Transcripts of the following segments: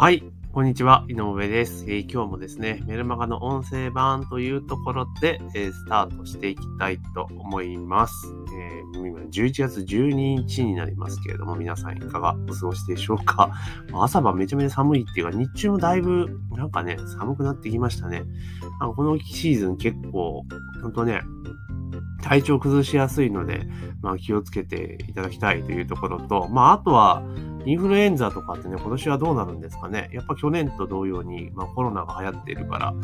はい、こんにちは、井上です、えー、今日もですね、メルマガの音声版というところで、えー、スタートしていきたいと思います。えー、今11月12日になりますけれども、皆さんいかがお過ごしでしょうか？朝晩めちゃめちゃ寒いっていうか、日中もだいぶなんかね、寒くなってきましたね。あのこのシーズン結構、ほんとね、体調崩しやすいので、まあ、気をつけていただきたいというところと、まあ、あとは、インフルエンザとかってね、今年はどうなるんですかね。やっぱ去年と同様に、まあ、コロナが流行っているから、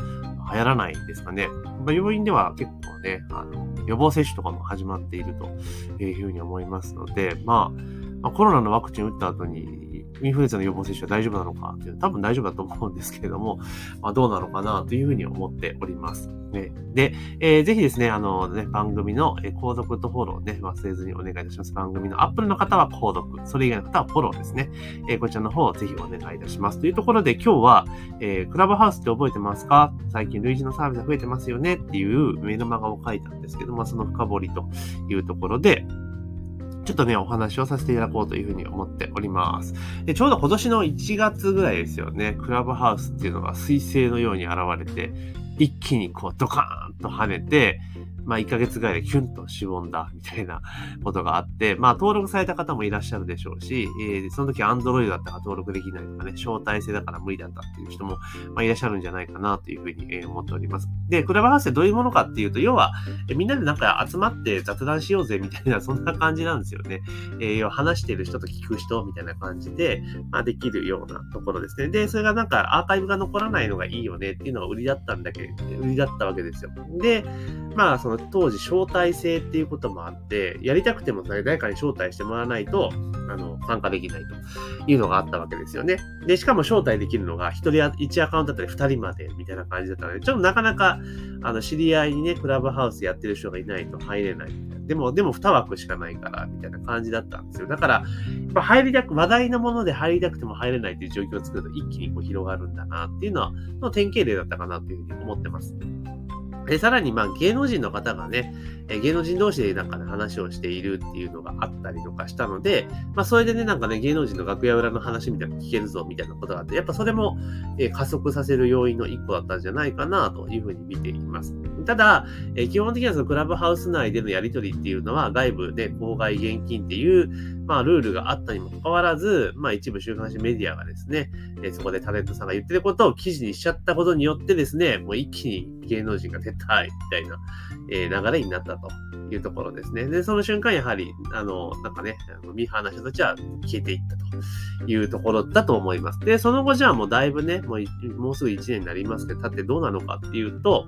流行らないんですかね。まあ、病院では結構ね、あの、予防接種とかも始まっているというふうに思いますので、まあ、まあ、コロナのワクチン打った後にインフルエンザの予防接種は大丈夫なのかっていう、多分大丈夫だと思うんですけれども、まあ、どうなのかなというふうに思っております。ね、で、えー、ぜひですね、あのね、番組の、え購読とフォローね、忘れずにお願いいたします。番組の Apple の方は購読、それ以外の方はフォローですね。えー、こちらの方をぜひお願いいたします。というところで今日は、えー、クラブハウスって覚えてますか？最近類似のサービスが増えてますよね？っていうメルマガを書いたんですけども、その深掘りというところで、ちょっとね、お話をさせていただこうというふうに思っております。で、ちょうど今年の1月ぐらいですよね、クラブハウスっていうのが彗星のように現れて、一気にこうドカーンと跳ねて、まあ、1ヶ月ぐらいでキュンとしぼんだみたいなことがあって、まあ、登録された方もいらっしゃるでしょうし、えー、その時 Android だったら登録できないとかね、招待制だから無理だったっていう人も、まあ、いらっしゃるんじゃないかなというふうに、え、思っております。で、クラブハウスってどういうものかっていうと、要は、え、みんなでなんか集まって雑談しようぜみたいな、そんな感じなんですよね。えー、要は話してる人と聞く人みたいな感じで、まあ、できるようなところですね。で、それがなんかアーカイブが残らないのがいいよねっていうのが売りだったんだけど、売りだったわけですよ。で、まあ、その当時招待制っていうこともあって、やりたくても誰かに招待してもらわないと、あの、参加できないというのがあったわけですよね。で、しかも招待できるのが1人1アカウントだったり2人までみたいな感じだったので、ちょっとなかなか、あの、知り合いにね、クラブハウスやってる人がいないと入れないみたいな。でも、でも2枠しかないから、みたいな感じだったんですよ。だから、やっぱ入りたく、話題のもので入りたくても入れないっていう状況を作ると一気にこう広がるんだなっていうのは、の典型例だったかなというふうに思ってます。で、さらに、まあ、芸能人の方がね、え芸能人同士でなんかね、話をしているっていうのがあったりとかしたので、まあ、それでね、なんかね、芸能人の楽屋裏の話みたいな聞けるぞ、みたいなことがあって、やっぱそれも、え加速させる要因の一個だったんじゃないかな、というふうに見ています。ただ、え基本的にはそのクラブハウス内でのやり取りっていうのは、外部で公害現金っていう、まあ、ルールがあったにもかかわらず、まあ、一部週刊誌メディアがですね、えそこでタレントさんが言ってることを記事にしちゃったことによってですね、もう一気に芸能人が撤退みたいな、え流れになったというところですね。で、その瞬間やはり、あの、なんかね、あのミーハーな人たちは消えていったというところだと思います。で、その後じゃあもうだいぶね、もうもうすぐ1年になりますけど、経ってどうなのかっていうと、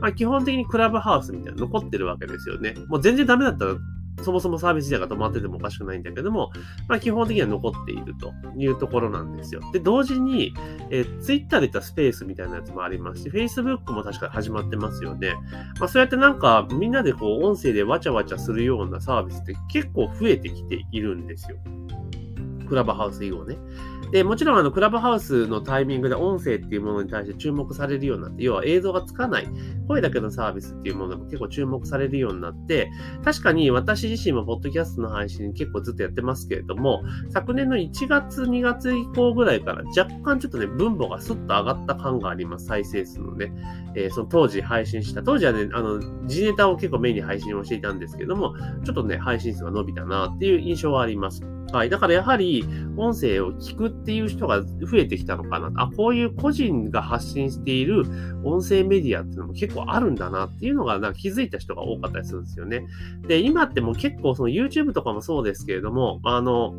まあ、基本的にクラブハウスみたいなの残ってるわけですよね。もう全然ダメだったらそもそもサービス自体が止まっててもおかしくないんだけども、まあ、基本的には残っているというところなんですよ。で、同時に、えー、Twitter で言ったスペースみたいなやつもありますし、Facebook も確か始まってますよね。まあ、そうやってなんか、みんなでこう、音声でわちゃわちゃするようなサービスって結構増えてきているんですよ。クラブハウス以後ね。で、もちろんあの、クラブハウスのタイミングで音声っていうものに対して注目されるようになって、要は映像がつかない、声だけのサービスっていうものが結構注目されるようになって、確かに私自身もポッドキャストの配信結構ずっとやってますけれども、昨年の1月、2月以降ぐらいから若干ちょっとね、分母がスッと上がった感があります。再生数のね。えー、その当時配信した、当時はね、あの、G ネタを結構メインに配信をしていたんですけども、ちょっとね、配信数が伸びたなっていう印象はあります。はい。だからやはり、音声を聞くっていう人が増えてきたのかな。あ、こういう個人が発信している音声メディアっていうのも結構あるんだなっていうのが、なんか気づいた人が多かったりするんですよね。で、今ってもう結構その YouTube とかもそうですけれども、あの、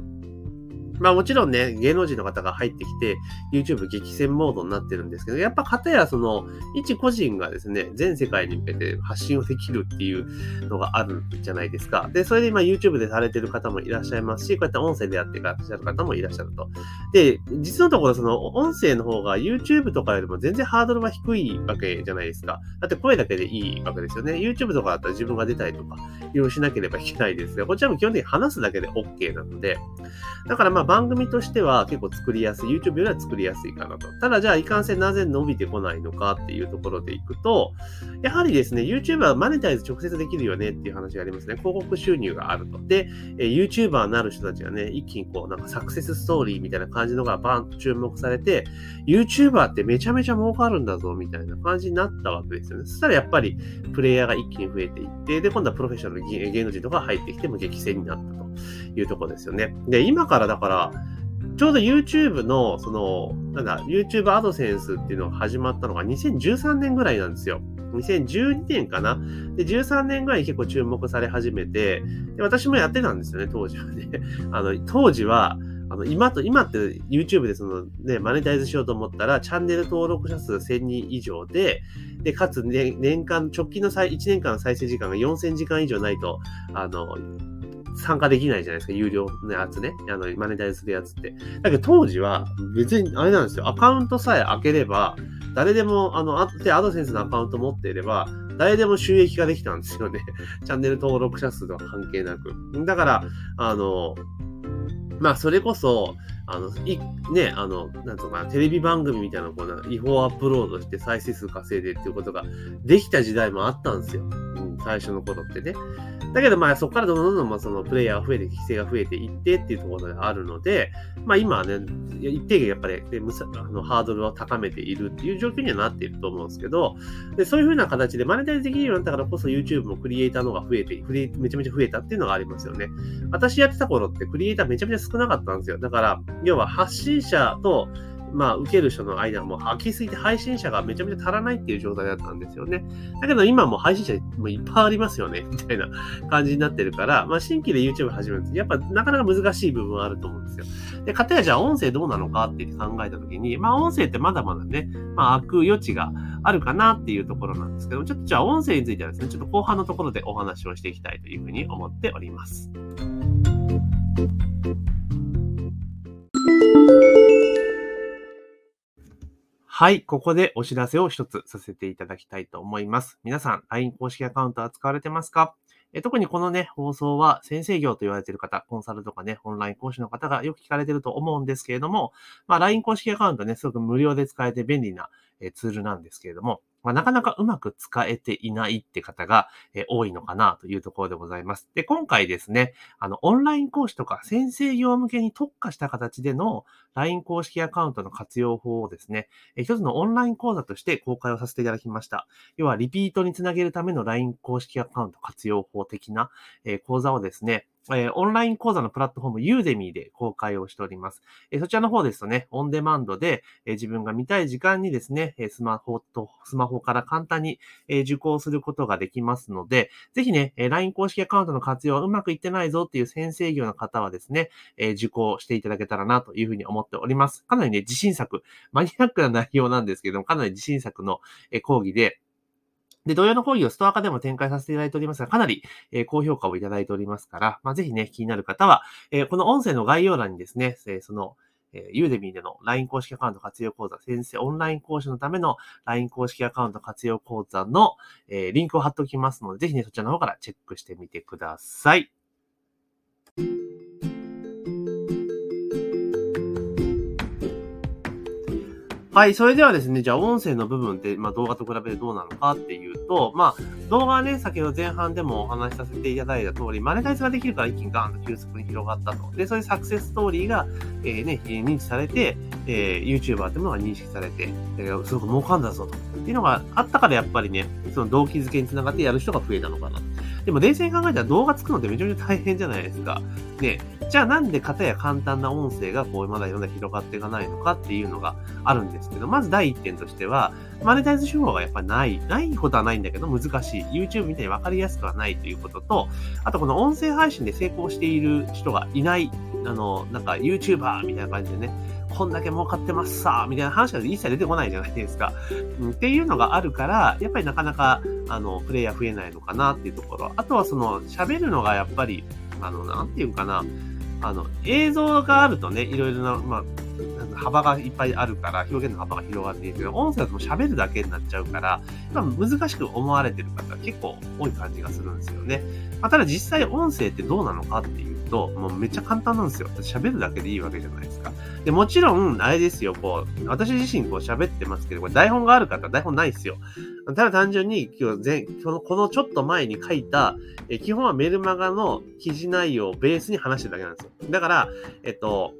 まあもちろんね、芸能人の方が入ってきて、YouTube 激戦モードになってるんですけど、やっぱ方やその、一個人がですね、全世界に向けて発信をできるっていうのがあるじゃないですか。で、それで今 YouTube でされてる方もいらっしゃいますし、こうやって音声でやってらっしゃる方もいらっしゃると。で、実のところその音声の方が YouTube とかよりも全然ハードルは低いわけじゃないですか。だって声だけでいいわけですよね。YouTube とかだったら自分が出たりとか、いろいろしなければいけないですが、こちらも基本的に話すだけで OK なので、だからまあ番組としては結構作りやすい、YouTube よりは作りやすいかなと。ただじゃあいかんせんなぜ伸びてこないのかっていうところでいくと、やはりですね、YouTube はマネタイズ直接できるよねっていう話がありますね。広告収入があると。で、え YouTuber になる人たちがね、一気にこうなんかサクセスストーリーみたいな感じのがバーンと注目されて、YouTuber ってめちゃめちゃ儲かるんだぞみたいな感じになったわけですよね。そしたらやっぱりプレイヤーが一気に増えていって、で、今度はプロフェッショナル芸能人とか入ってきても激戦になったというところですよね。で、今からだから、ちょうど YouTube の、その、なんだ、YouTube アドセンスっていうのが始まったのが2013年ぐらいなんですよ。2012年かな。で、13年ぐらいに結構注目され始めて、で私もやってたんですよね、当時はね。あの、当時は、あの、今と、今って YouTube でそのね、マネタイズしようと思ったら、チャンネル登録者数1000人以上で、で、かつ、ね、年間、直近の1年間の再生時間が4000時間以上ないと、あの、参加できないじゃないですか、有料のやつね。あの、マネタイズするやつって。だけど当時は、別にあれなんですよ。アカウントさえ開ければ、誰でも、あの、で、アドセンスのアカウント持っていれば、誰でも収益ができたんですよね。チャンネル登録者数とは関係なく。だから、あの、まあ、それこそ、あの、い、ね、あの、なんとかな、テレビ番組みたいなこう違法アップロードして再生数稼いでっていうことができた時代もあったんですよ。最初の頃ってね。だけどまあそこからどんどんどんどんそのプレイヤーが増えて、規制が増えていってっていうところがあるので、まあ今はね、一定限やっぱり、ね、あのハードルを高めているっていう状況にはなっていると思うんですけど、でそういうふうな形でマネタイズできるようになったからこそ YouTube もクリエイターの方が増えて、クリめちゃめちゃ増えたっていうのがありますよね。私やってた頃ってクリエイターめちゃめちゃ少なかったんですよ。だから、要は発信者とまあ、受ける人の間も空きすぎて配信者がめちゃめちゃ足らないっていう状態だったんですよね。だけど今も配信者もいっぱいありますよね、みたいな感じになってるから、まあ、新規で YouTube 始めると、やっぱなかなか難しい部分はあると思うんですよ。で、かたやじゃあ音声どうなのかって考えたときに、まあ、音声ってまだまだね、まあ、開く余地があるかなっていうところなんですけども、ちょっとじゃあ音声についてはですね、ちょっと後半のところでお話をしていきたいというふうに思っております。はい、ここでお知らせを一つさせていただきたいと思います。皆さん、LINE 公式アカウントは使われてますか？え特にこのね、放送は先生業と言われている方、コンサルとかね、オンライン講師の方がよく聞かれてると思うんですけれども、まあ、LINE 公式アカウントね、すごく無料で使えて便利なツールなんですけれども、まあ、なかなかうまく使えていないって方が、え多いのかなというところでございます。で、今回ですね、あの、オンライン講師とか先生業向けに特化した形での LINE 公式アカウントの活用法をですね、え一つのオンライン講座として公開をさせていただきました。要は、リピートにつなげるための LINE 公式アカウント活用法的な、え講座をですね、えー、オンライン講座のプラットフォームユーデミーで公開をしております。えー、そちらの方ですとね、オンデマンドで、えー、自分が見たい時間にですね、えスマホと、スマホから簡単に、え受講することができますので、ぜひね、え LINE 公式アカウントの活用はうまくいってないぞっていう先生業の方はですね、え受講していただけたらなというふうに思っております。かなりね、自信作、マニアックな内容なんですけども、かなり自信作のえ講義で、で、同様の講義をストア化でも展開させていただいておりますが、かなり、え、高評価をいただいておりますから、まあ、ぜひね、気になる方は、え、この音声の概要欄にですね、え、その、えー、ユーデミーでの LINE 公式アカウント活用講座、先生オンライン講師のための LINE 公式アカウント活用講座の、え、リンクを貼っておきますので、ぜひね、そちらの方からチェックしてみてください。はい。それではですね、じゃあ音声の部分って、まあ動画と比べてどうなのかっていうと、まあ動画はね、先ほど前半でもお話しさせていただいた通り、マネタイズができるから一気にガーンと急速に広がったと。で、そういうサクセスストーリーが、えー、ね、認知されて、えー、YouTuber っていうものが認識されて、えー、すごく儲かんだぞと。っていうのがあったからやっぱりね、その動機づけにつながってやる人が増えたのかなと。でも冷静に考えたら動画作るのってめちゃめちゃ大変じゃないですか。ね、じゃあなんで型や簡単な音声がこうまだ世の中広がっていかないのかっていうのがあるんですけど、まず第一点としては、マネタイズ手法がやっぱない、ないことはないんだけど難しい。YouTube みたいにわかりやすくはないということと、あとこの音声配信で成功している人がいない、あの、なんか YouTuber みたいな感じでね、こんだけ儲かってますさ、みたいな話が一切出てこないじゃないですか。うん、っていうのがあるから、やっぱりなかなか、あの、プレイヤー増えないのかなっていうところ。あとはその、喋るのがやっぱり、あの、なんていうかな、あの、映像があるとね、いろいろな、まあ、幅がいっぱいあるから、表現の幅が広がっているけど、音声だと喋るだけになっちゃうから、難しく思われてる方結構多い感じがするんですよね。まあ、ただ実際音声ってどうなのかっていうと、もうめっちゃ簡単なんですよ。喋るだけでいいわけじゃないですか。で、もちろん、あれですよ、こう、私自身こう喋ってますけど、これ台本がある方、台本ないですよ。ただ単純に、今日前、この、このちょっと前に書いた、え基本はメルマガの記事内容をベースに話してるだけなんですよ。だから、えっと、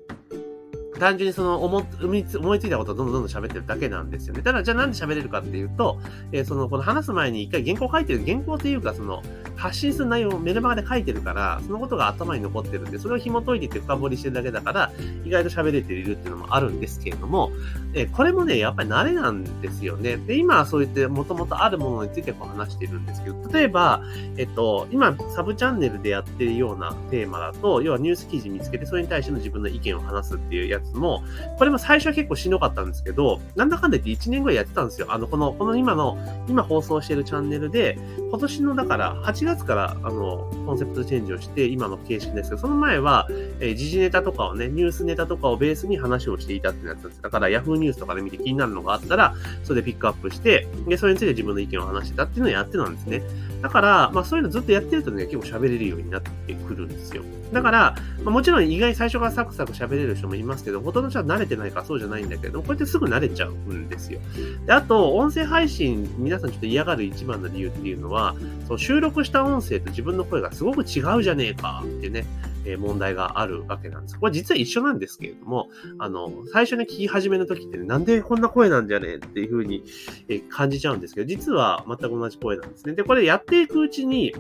単純にその思いつ思いついたことをどんどんどんどん喋ってるだけなんですよね。ただ、じゃあなんで喋れるかっていうと、えー、その、この話す前に一回原稿書いてる、原稿っていうか、その、発信する内容をメルマガで書いてるから、そのことが頭に残ってるんで、それを紐解いてて深掘りしてるだけだから、意外と喋れているっていうのもあるんですけれども、えー、これもね、やっぱり慣れなんですよね。で、今はそういってもともとあるものについてこう話してるんですけど、例えば、えっと、今、サブチャンネルでやってるようなテーマだと、要はニュース記事見つけて、それに対しての自分の意見を話すっていうやつも、これも最初は結構しんどかったんですけど、なんだかんだ言って1年ぐらいやってたんですよ。あの、この、この今の、今放送してるチャンネルで、今年のだから8月からあの、コンセプトチェンジをして今の形式ですけど、その前は、えー、時事ネタとかをね、ニュースネタとかをベースに話をしていたってやつです。だから Yahoo ニュースとかで見て気になるのがあったら、それでピックアップして、で、それについて自分の意見を話してたっていうのをやってたんですね。だから、まあそういうのずっとやってるとね、結構喋れるようになってくるんですよ。だから、まあ、もちろん意外に最初からサクサク喋れる人もいますけど、ほとんど人は慣れてないからそうじゃないんだけど、こうやってすぐ慣れちゃうんですよ。で、あと、音声配信、皆さんちょっと嫌がる一番の理由っていうのは、その収録した音声と自分の声がすごく違うじゃねえかってね、え、問題があるわけなんです。これ実は一緒なんですけれども、あの、最初に聞き始めの時ってね、なんでこんな声なんじゃねえっていうふうに、え、感じちゃうんですけど、実は全く同じ声なんですね。で、これやっていくうちに、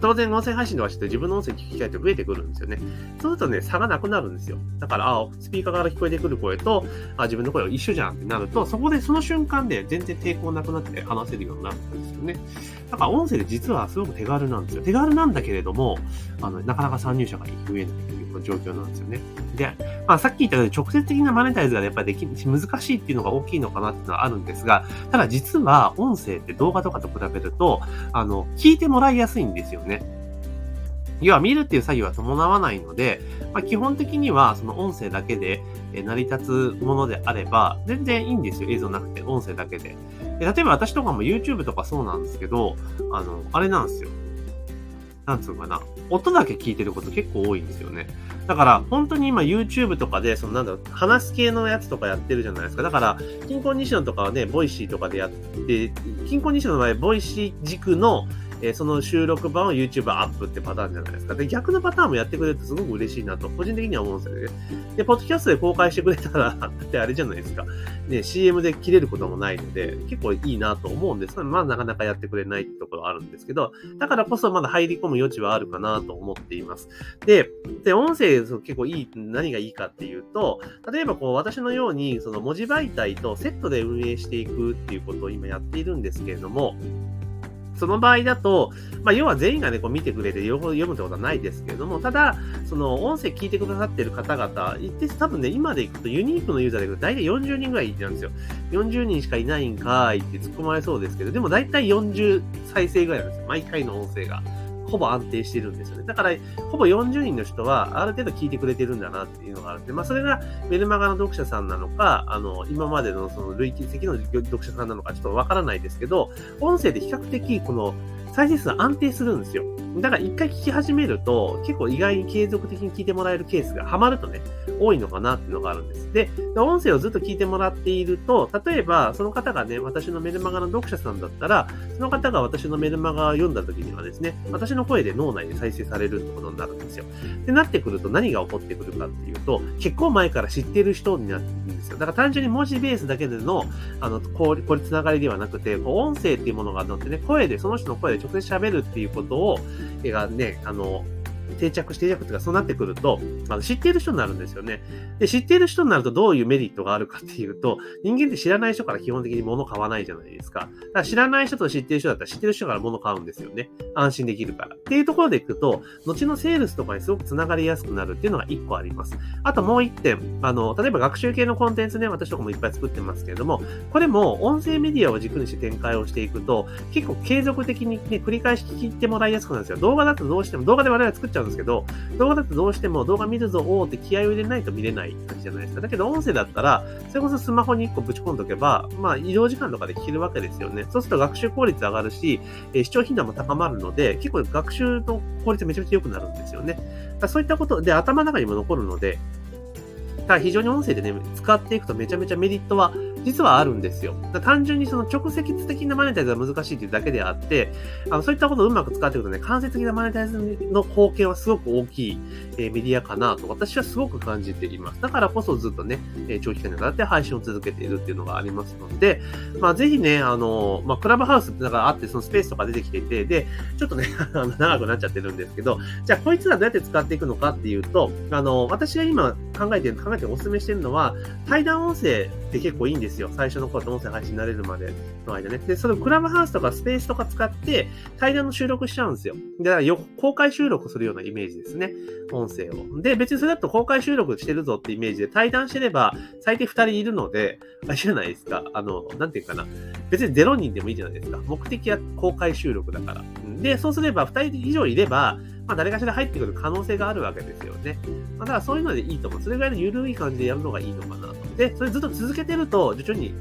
当然音声配信とかして自分の音声聞きたいって増えてくるんですよね。そうするとね、差がなくなるんですよ。だから、あスピーカーから聞こえてくる声と、あ自分の声は一緒じゃんってなると、そこでその瞬間で全然抵抗なくなって話せるようになるんですよね。だから音声で実はすごく手軽なんですよ。手軽なんだけれども、あの、なかなか参入者が増えないというの状況なんですよね。で、まあさっき言ったように直接的なマネタイズがやっぱりでき難しいっていうのが大きいのかなっていうのはあるんですが、ただ実は音声って動画とかと比べると、あの、聞いてもらいやすいんですよね。要は見るっていう作業は伴わないので、まあ、基本的にはその音声だけで成り立つものであれば、全然いいんですよ。映像なくて、音声だけで。で例えば私とかも YouTube とかそうなんですけど、あの、あれなんですよ。なんつうのかな。音だけ聞いてること結構多いんですよね。だから、本当に今 YouTube とかで、そのなんだろう、話す系のやつとかやってるじゃないですか。だから、キンコン西野とかはね、 Voicy とかでやって、キンコン西野の場合、 Voicy 軸のえー、その収録版を YouTube アップってパターンじゃないですか。で、逆のパターンもやってくれるとすごく嬉しいなと、個人的には思うんですよね。で、ポッドキャストで公開してくれたら、だってあれじゃないですか。ね、CM で切れることもないので、結構いいなと思うんですが、まあなかなかやってくれないってところあるんですけど、だからこそまだ入り込む余地はあるかなと思っています。で、で、音声結構いい、何がいいかっていうと、例えばこう私のように、その文字媒体とセットで運営していくっていうことを今やっているんですけれども、その場合だと、まあ、要は全員がね、こう見てくれて両方読むってことはないですけれども、ただ、その音声聞いてくださってる方々、一定多分ね、今でいくとユニークのユーザーでいくと大体40人ぐらいなんですよ。40人しかいないんかいって突っ込まれそうですけど、でも大体40再生ぐらいなんですよ。毎回の音声が。ほぼ安定してるんですよね。だから、ほぼ40人の人は、ある程度聞いてくれてるんだなっていうのがあるんで、まあ、それがメルマガの読者さんなのか、あの、今までのその累計的の読者さんなのかちょっとわからないですけど、音声で比較的この、再生数安定するんですよ。だから一回聞き始めると、結構意外に継続的に聞いてもらえるケースがハマるとね、多いのかなっていうのがあるんです。で、音声をずっと聞いてもらっていると、例えばその方がね、私のメルマガの読者さんだったら、その方が私のメルマガを読んだ時にはですね、私の声で脳内で再生されるってことになるんですよ。で、なってくると何が起こってくるかっていうと、結構前から知ってる人になってるんですよ。だから単純に文字ベースだけでの、あの、こう、これつながりではなくて、こう音声っていうものがあってね、声で、その人の声で直接喋るっていうことを、がね、あの、定着して定着というか、そうなってくると、あの知っている人になるんですよね。で、知っている人になるとどういうメリットがあるかっていうと、人間って知らない人から基本的に物買わないじゃないですか。だから知らない人と知っている人だったら知ってる人から物買うんですよね。安心できるから。っていうところでいくと、後のセールスとかにすごく繋がりやすくなるっていうのが一個あります。あともう一点、あの、例えば学習系のコンテンツね、私とかもいっぱい作ってますけれども、これも音声メディアを軸にして展開をしていくと、結構継続的にね、繰り返し聞いてもらいやすくなるんですよ。動画だとどうしても、動画で我々作っちゃうんですけど、動画だとどうしても動画見るぞ、おーって気合を入れないと見れない感じじゃないですか。だけど音声だったら、それこそスマホに1個ぶち込んどけば、まあ移動時間とかで聞けるわけですよね。そうすると学習効率上がるし、えー、視聴頻度も高まるので、結構学習の効率めちゃめちゃ良くなるんですよね。そういったことで頭の中にも残るので、だ非常に音声でね、使っていくとめちゃめちゃメリットは実はあるんですよ。単純にその直接的なマネタイズが難しいというだけであって、あのそういったことをうまく使っていくとね、間接的なマネタイズの貢献はすごく大きい、えー、メディアかなと私はすごく感じています。だからこそずっとね、えー、長期間にわたって配信を続けているっていうのがありますので、まあぜひね、あの、まあクラブハウスってだからあって、そのスペースとか出てきていて、で、ちょっとね、長くなっちゃってるんですけど、じゃあこいつらどうやって使っていくのかっていうと、あの、私が今考えてる、考えてお勧めしてるのは、対談音声って結構いいんですよ。最初の頃と音声配信になれるまでの間ね。で、そのクラブハウスとかスペースとか使って対談の収録しちゃうんですよ。だからよ公開収録するようなイメージですね。音声を。で、別にそれだと公開収録してるぞってイメージで対談してれば最低2人いるので、あれじゃないですか。あの、なんていうかな。別に0人でもいいじゃないですか。目的は公開収録だから。で、そうすれば2人以上いれば、まあ、誰かしら入ってくる可能性があるわけですよね。まあ、だからそういうのでいいと思う。それぐらいの緩い感じでやるのがいいのかなと。で、それずっと続けてると、徐々に、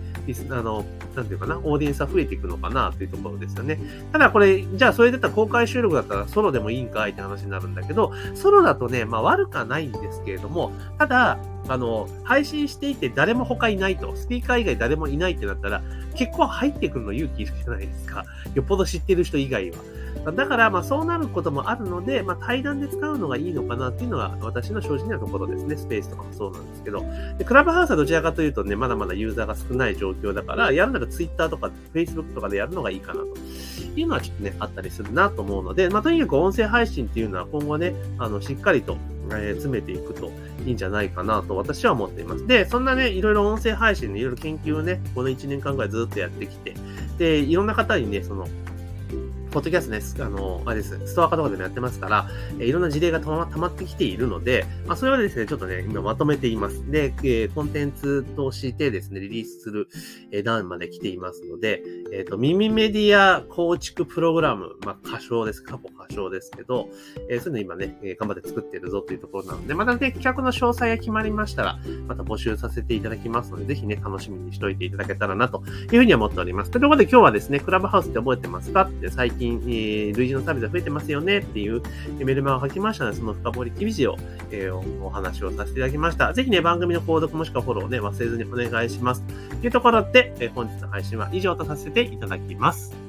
あの、なんていうかな、オーディエンスは増えていくのかなというところですよね。ただこれ、じゃあそれだったら公開収録だったらソロでもいいんかいって話になるんだけど、ソロだとね、まあ悪くはないんですけれども、ただ、あの、配信していて誰も他いないと、スピーカー以外誰もいないってなったら、結構入ってくるの勇気いるじゃないですか。よっぽど知ってる人以外は。だから、まあそうなることもあるので、まあ対談で使うのがいいのかなっていうのが私の正直なところですね。スペースとかもそうなんですけど。で、クラブハウスはどちらかというとね、まだまだユーザーが少ない状況だから、やるなら Twitter とか Facebook とかでやるのがいいかなというのはちょっとね、あったりするなと思うので、まあとにかく音声配信っていうのは今後ね、あの、しっかりとえ、詰めていくといいんじゃないかなと私は思っています。で、そんなね、いろいろ音声配信でいろいろ研究をね、この1年間ぐらいずっとやってきて、で、いろんな方にね、その、ポッドキャストね、あの、あれです、ストア化とかでもやってますから、えいろんな事例がたま溜まってきているので、まあ、それはですね、ちょっとね、今まとめています。で、えー、コンテンツとしてですね、リリースする、えー、段まで来ていますので、えっ、ー、と、耳メディア構築プログラム、まあ、歌唱です。過去歌唱ですけど、えー、そういうの今ね、え頑張って作ってるぞというところなので、またね、企画の詳細が決まりましたら、また募集させていただきますので、ぜひね、楽しみにしておいていただけたらな、というふうに思っております。ということで今日はですね、クラブハウスって覚えてますか？って最近、えー類似のサービスが増えてますよねっていうメルマガを書きましたので、その深掘り記事を、えー、お話をさせていただきました。ぜひね、番組の購読もしくはフォローをね、忘れずにお願いします。というところで、えー、本日の配信は以上とさせていただきます。